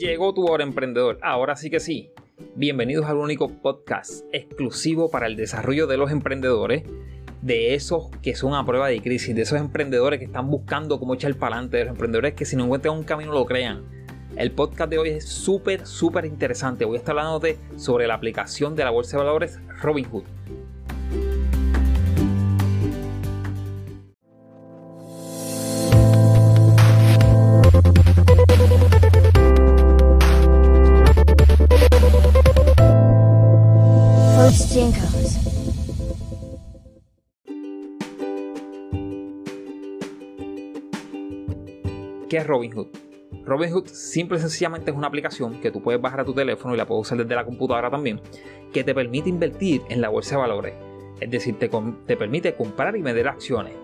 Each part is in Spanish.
Llegó tu hora emprendedor, ahora sí que sí. Bienvenidos al único podcast exclusivo para el desarrollo de los emprendedores, de esos que son a prueba de crisis, de esos emprendedores que están buscando cómo echar para adelante, de los emprendedores que si no encuentran un camino lo crean. El podcast de hoy es súper, súper interesante. Voy a estar hablando sobre la aplicación de la bolsa de valores Robinhood. ¿Qué es Robinhood? Robinhood simple y sencillamente es una aplicación que tú puedes bajar a tu teléfono y la puedes usar desde la computadora también, que te permite invertir en la bolsa de valores. Es decir, te, te permite comprar y vender acciones.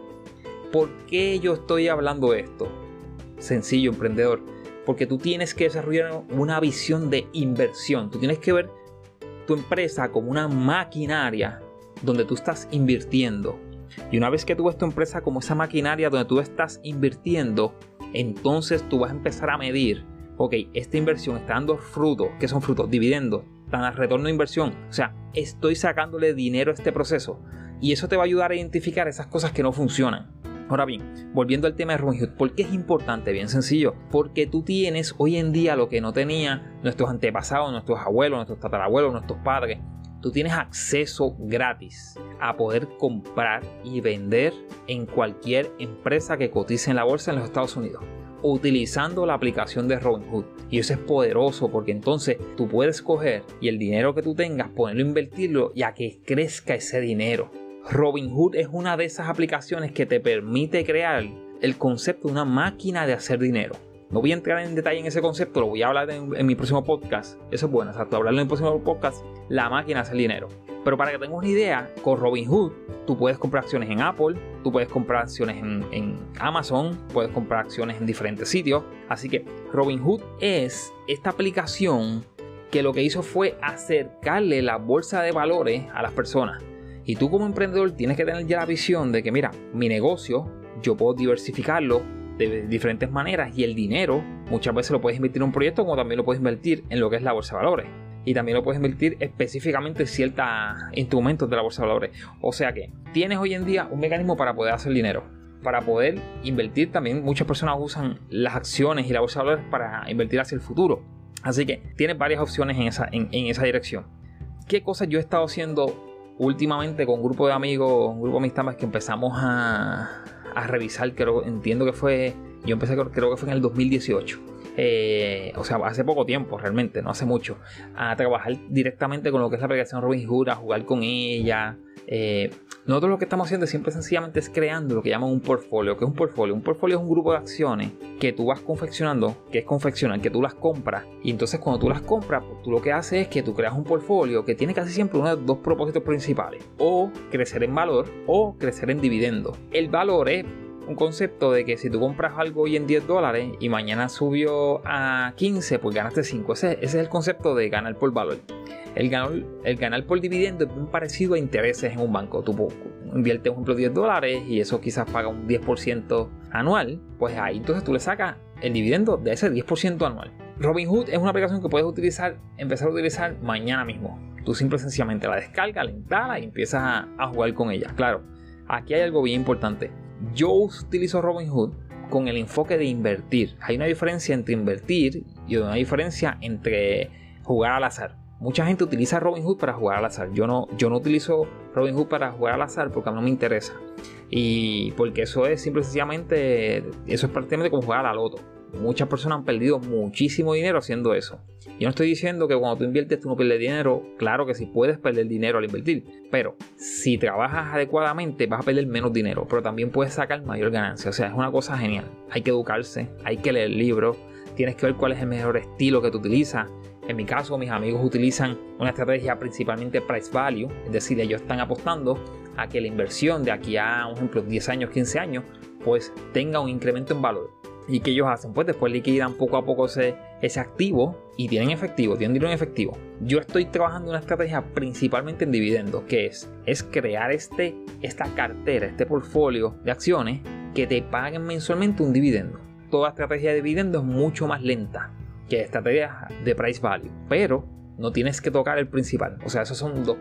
¿Por qué yo estoy hablando de esto? Sencillo, emprendedor. Porque tú tienes que desarrollar una visión de inversión. Tú tienes que ver tu empresa como una maquinaria donde tú estás invirtiendo. Y una vez que tú ves tu empresa como esa maquinaria donde tú estás invirtiendo, entonces tú vas a empezar a medir, ok, esta inversión está dando frutos, ¿qué son frutos? Dividendos, dan retorno de inversión, o sea, estoy sacándole dinero a este proceso. Y eso te va a ayudar a identificar esas cosas que no funcionan. Ahora bien, volviendo al tema de Robinhood, ¿por qué es importante? Bien sencillo, porque tú tienes hoy en día lo que no tenían nuestros antepasados, nuestros abuelos, nuestros tatarabuelos, nuestros padres. Tú tienes acceso gratis a poder comprar y vender en cualquier empresa que cotice en la bolsa en los Estados Unidos utilizando la aplicación de Robinhood. Y eso es poderoso porque entonces tú puedes coger y el dinero que tú tengas, ponerlo, invertirlo y a que crezca ese dinero. Robinhood es una de esas aplicaciones que te permite crear el concepto de una máquina de hacer dinero. No voy a entrar en detalle en ese concepto, lo voy a hablar en, mi próximo podcast. Eso es bueno, exacto, hablarlo en el próximo podcast, la máquina hace dinero. Pero para que tengas una idea, con Robinhood tú puedes comprar acciones en Apple, tú puedes comprar acciones en, en Amazon, puedes comprar acciones en diferentes sitios. Así que Robinhood es esta aplicación que lo que hizo fue acercarle la bolsa de valores a las personas. Y tú como emprendedor tienes que tener ya la visión de que, mira, mi negocio, yo puedo diversificarlo de diferentes maneras y el dinero muchas veces lo puedes invertir en un proyecto como también lo puedes invertir en lo que es la bolsa de valores y también lo puedes invertir específicamente en ciertos instrumentos de la bolsa de valores. O sea que tienes hoy en día un mecanismo para poder hacer dinero. Para poder invertir también muchas personas usan las acciones y la bolsa de valores para invertir hacia el futuro. Así que tienes varias opciones en esa, en, esa dirección. ¿Qué cosas yo he estado haciendo últimamente con un grupo de amigos, un grupo de amistades que empezamos a, a revisar? Creo, entiendo que fue, yo empecé creo que fue en el 2018 eh, o sea, hace poco tiempo realmente, no hace mucho, a trabajar directamente con lo que es la aplicación Robinhood, a jugar con ella. Eh, nosotros lo que estamos haciendo siempre sencillamente es creando lo que llaman un portfolio. que es un portfolio? Un portfolio es un grupo de acciones que tú vas confeccionando, que es confeccionar, que tú las compras. Y entonces cuando tú las compras, pues, tú lo que haces es que tú creas un portfolio que tiene casi siempre uno de dos propósitos principales. O crecer en valor o crecer en dividendo. El valor es un concepto de que si tú compras algo hoy en 10 dólares y mañana subió a 15, pues ganaste 5. Ese, es el concepto de ganar por valor. El ganar, el ganar por dividendo es muy parecido a intereses en un banco. Tú inviertes, por ejemplo, 10 dólares y eso quizás paga un 10% anual. Pues ahí entonces tú le sacas el dividendo de ese 10% anual. Robinhood es una aplicación que puedes utilizar, empezar a utilizar mañana mismo. Tú simple y sencillamente la descargas, la instalas y empiezas a, a jugar con ella. Claro, aquí hay algo bien importante yo utilizo Robinhood con el enfoque de invertir. Hay una diferencia entre invertir y una diferencia entre jugar al azar. Mucha gente utiliza Robinhood para jugar al azar. Yo no, yo no utilizo para jugar al azar porque a mí no me interesa. Y porque eso es simplemente, eso es prácticamente como jugar a la loto. Muchas personas han perdido muchísimo dinero haciendo eso. Yo no estoy diciendo que cuando tú inviertes tú no pierdes dinero. Claro que sí puedes perder dinero al invertir. Pero si trabajas adecuadamente vas a perder menos dinero. Pero también puedes sacar mayor ganancia. O sea, es una cosa genial. Hay que educarse, hay que leer libros. Tienes que ver cuál es el mejor estilo que tú utilizas. En mi caso, mis amigos utilizan una estrategia principalmente price value, es decir, ellos están apostando a que la inversión de aquí a, por ejemplo, 10 años, 15 años, pues tenga un incremento en valor. ¿Y qué ellos hacen? Pues después liquidan poco a poco ese, ese activo y tienen efectivo, tienen dinero en efectivo. Yo estoy trabajando una estrategia principalmente en dividendos, que es, es crear este, esta cartera, este portfolio de acciones que te paguen mensualmente un dividendo. Toda estrategia de dividendo es mucho más lenta. que es estrategia de price value. Pero no tienes que tocar el principal. O sea, esos son dos,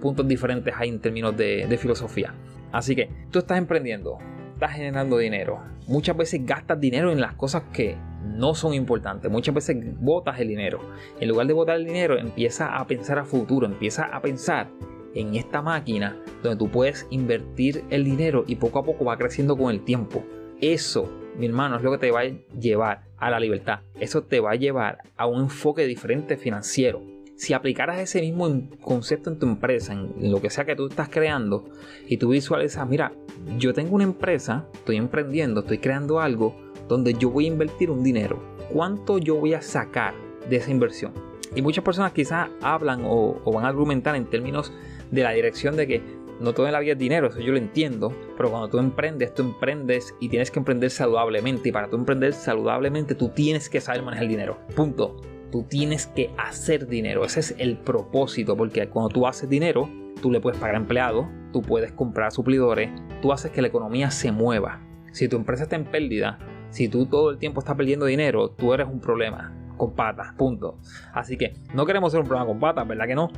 puntos diferentes ahí en términos de, de filosofía. Así que tú estás emprendiendo, estás generando dinero. Muchas veces gastas dinero en las cosas que no son importantes. Muchas veces botas el dinero. En lugar de botar el dinero, empieza a pensar a futuro, empieza a pensar en esta máquina donde tú puedes invertir el dinero y poco a poco va creciendo con el tiempo. Eso, mi hermano, es lo que te va a llevar a la libertad. Eso te va a llevar a un enfoque diferente financiero. Si aplicaras ese mismo concepto en tu empresa, en lo que sea que tú estás creando, y tú visualizas, mira, yo tengo una empresa, estoy emprendiendo, estoy creando algo donde yo voy a invertir un dinero. ¿Cuánto yo voy a sacar de esa inversión? Y muchas personas quizás hablan o, van a argumentar en términos de la dirección de que no todo en la vida es dinero, eso yo lo entiendo, pero cuando tú emprendes, tú emprendes y tienes que emprender saludablemente. Y para tú emprender saludablemente, tú tienes que saber manejar el dinero. Punto. Tú tienes que hacer dinero. Ese es el propósito, porque cuando tú haces dinero, tú le puedes pagar empleados, tú puedes comprar suplidores, tú haces que la economía se mueva. Si tu empresa está en pérdida, si tú todo el tiempo estás perdiendo dinero, tú eres un problema con patas, punto. Así que no queremos ser un problema con patas, ¿verdad que no?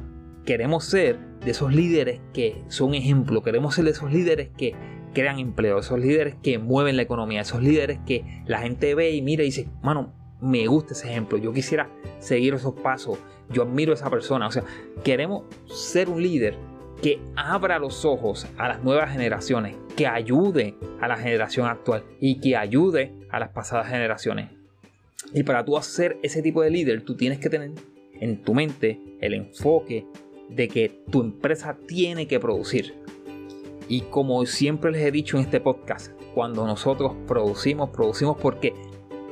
queremos ser de esos líderes que son ejemplo, queremos ser de esos líderes que crean empleo, esos líderes que mueven la economía, esos líderes que la gente ve y mira y dice, mano, me gusta ese ejemplo, yo quisiera seguir esos pasos, yo admiro a esa persona, o sea, queremos ser un líder que abra los ojos a las nuevas generaciones, que ayude a la generación actual y que ayude a las pasadas generaciones. Y para tú hacer ese tipo de líder, tú tienes que tener en tu mente el enfoque de que tu empresa tiene que producir. Y como siempre les he dicho en este podcast, cuando nosotros producimos, producimos porque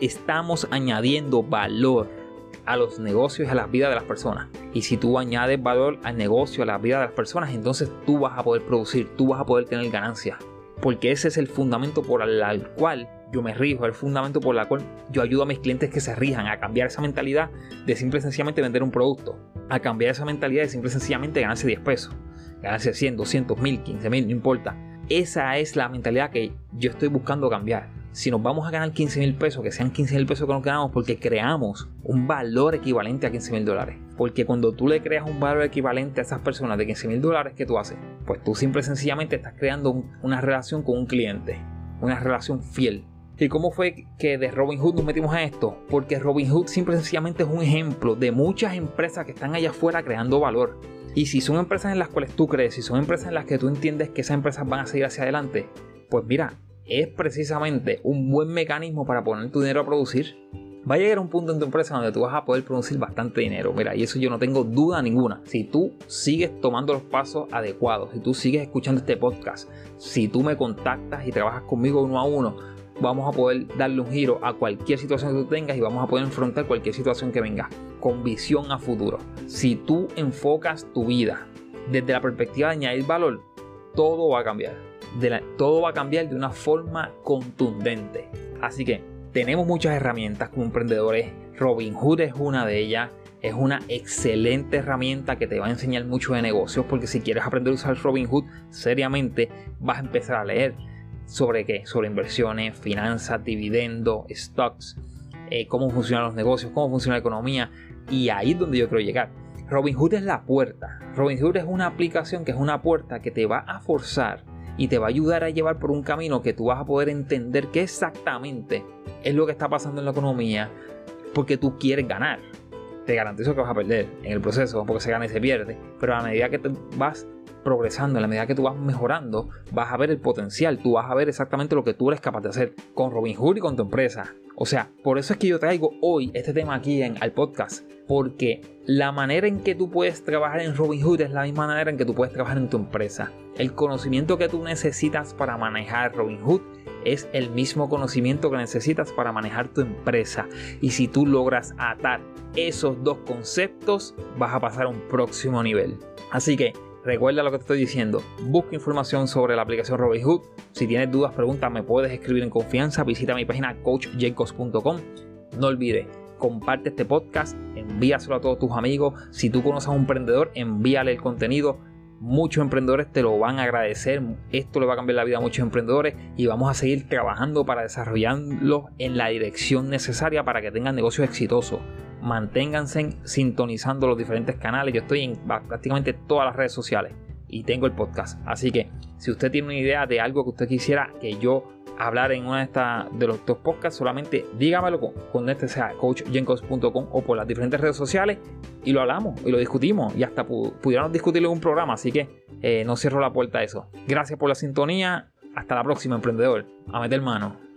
estamos añadiendo valor a los negocios y a las vidas de las personas. Y si tú añades valor al negocio, a la vida de las personas, entonces tú vas a poder producir, tú vas a poder tener ganancias. Porque ese es el fundamento por el cual yo me rijo, el fundamento por el cual yo ayudo a mis clientes que se rijan a cambiar esa mentalidad de simple y sencillamente vender un producto, a cambiar esa mentalidad de simple y sencillamente ganarse 10 pesos, ganarse 100, 200, 1000, 15 mil, no importa. Esa es la mentalidad que yo estoy buscando cambiar. Si nos vamos a ganar 15 mil pesos, que sean 15 mil pesos que nos ganamos porque creamos un valor equivalente a 15 mil dólares. Porque cuando tú le creas un valor equivalente a esas personas de 15 mil dólares que tú haces, pues tú simple y sencillamente estás creando una relación con un cliente, una relación fiel ¿Y cómo fue que de Robinhood nos metimos a esto? Porque Robinhood simple y sencillamente es un ejemplo de muchas empresas que están allá afuera creando valor. Y si son empresas en las cuales tú crees, si son empresas en las que tú entiendes que esas empresas van a seguir hacia adelante, pues mira, es precisamente un buen mecanismo para poner tu dinero a producir. Va a llegar un punto en tu empresa donde tú vas a poder producir bastante dinero. Mira, y eso yo no tengo duda ninguna. Si tú sigues tomando los pasos adecuados, si tú sigues escuchando este podcast, si tú me contactas y trabajas conmigo uno a uno, vamos a poder darle un giro a cualquier situación que tú tengas y vamos a poder enfrentar cualquier situación que venga con visión a futuro. Si tú enfocas tu vida desde la perspectiva de añadir valor, todo va a cambiar. Todo va a cambiar de una forma contundente. Así que tenemos muchas herramientas como emprendedores. Robinhood es una de ellas. Es una excelente herramienta que te va a enseñar mucho de negocios porque si quieres aprender a usar Robinhood seriamente vas a empezar a leer sobre qué, sobre inversiones, finanzas, dividendos, stocks, eh, cómo funcionan los negocios, cómo funciona la economía y ahí es donde yo quiero llegar. Robinhood es la puerta. Robinhood es una aplicación que es una puerta que te va a forzar y te va a ayudar a llevar por un camino que tú vas a poder entender qué exactamente es lo que está pasando en la economía porque tú quieres ganar. Te garantizo que vas a perder en el proceso porque se gana y se pierde, pero a medida que te vas progresando, en la medida que tú vas mejorando, vas a ver el potencial, tú vas a ver exactamente lo que tú eres capaz de hacer con Robinhood y con tu empresa. O sea, por eso es que yo traigo hoy este tema aquí en al podcast, porque la manera en que tú puedes trabajar en Robinhood es la misma manera en que tú puedes trabajar en tu empresa. El conocimiento que tú necesitas para manejar Robinhood es el mismo conocimiento que necesitas para manejar tu empresa. Y si tú logras atar esos dos conceptos, vas a pasar a un próximo nivel. Así que Recuerda lo que te estoy diciendo. Busca información sobre la aplicación Robinhood. Si tienes dudas, preguntas, me puedes escribir en confianza. Visita mi página coachjacobs.com. No olvides, comparte este podcast, envíaselo a todos tus amigos. Si tú conoces a un emprendedor, envíale el contenido. muchos emprendedores te lo van a agradecer. Esto le va a cambiar la vida a muchos emprendedores y vamos a seguir trabajando para desarrollarlos en la dirección necesaria para que tengan negocios exitosos. Manténganse sintonizando los diferentes canales. Yo estoy en prácticamente todas las redes sociales y tengo el podcast. Así que si usted tiene una idea de algo que usted quisiera que yo hablar en una de, estas de los dos podcasts, solamente dígamelo con, este sea coachjenkos.com o por las diferentes redes sociales y lo hablamos y lo discutimos y hasta pudiéramos discutirlo en un programa. Así que eh, no cierro la puerta a eso. Gracias por la sintonía. Hasta la próxima, emprendedor. A meter mano.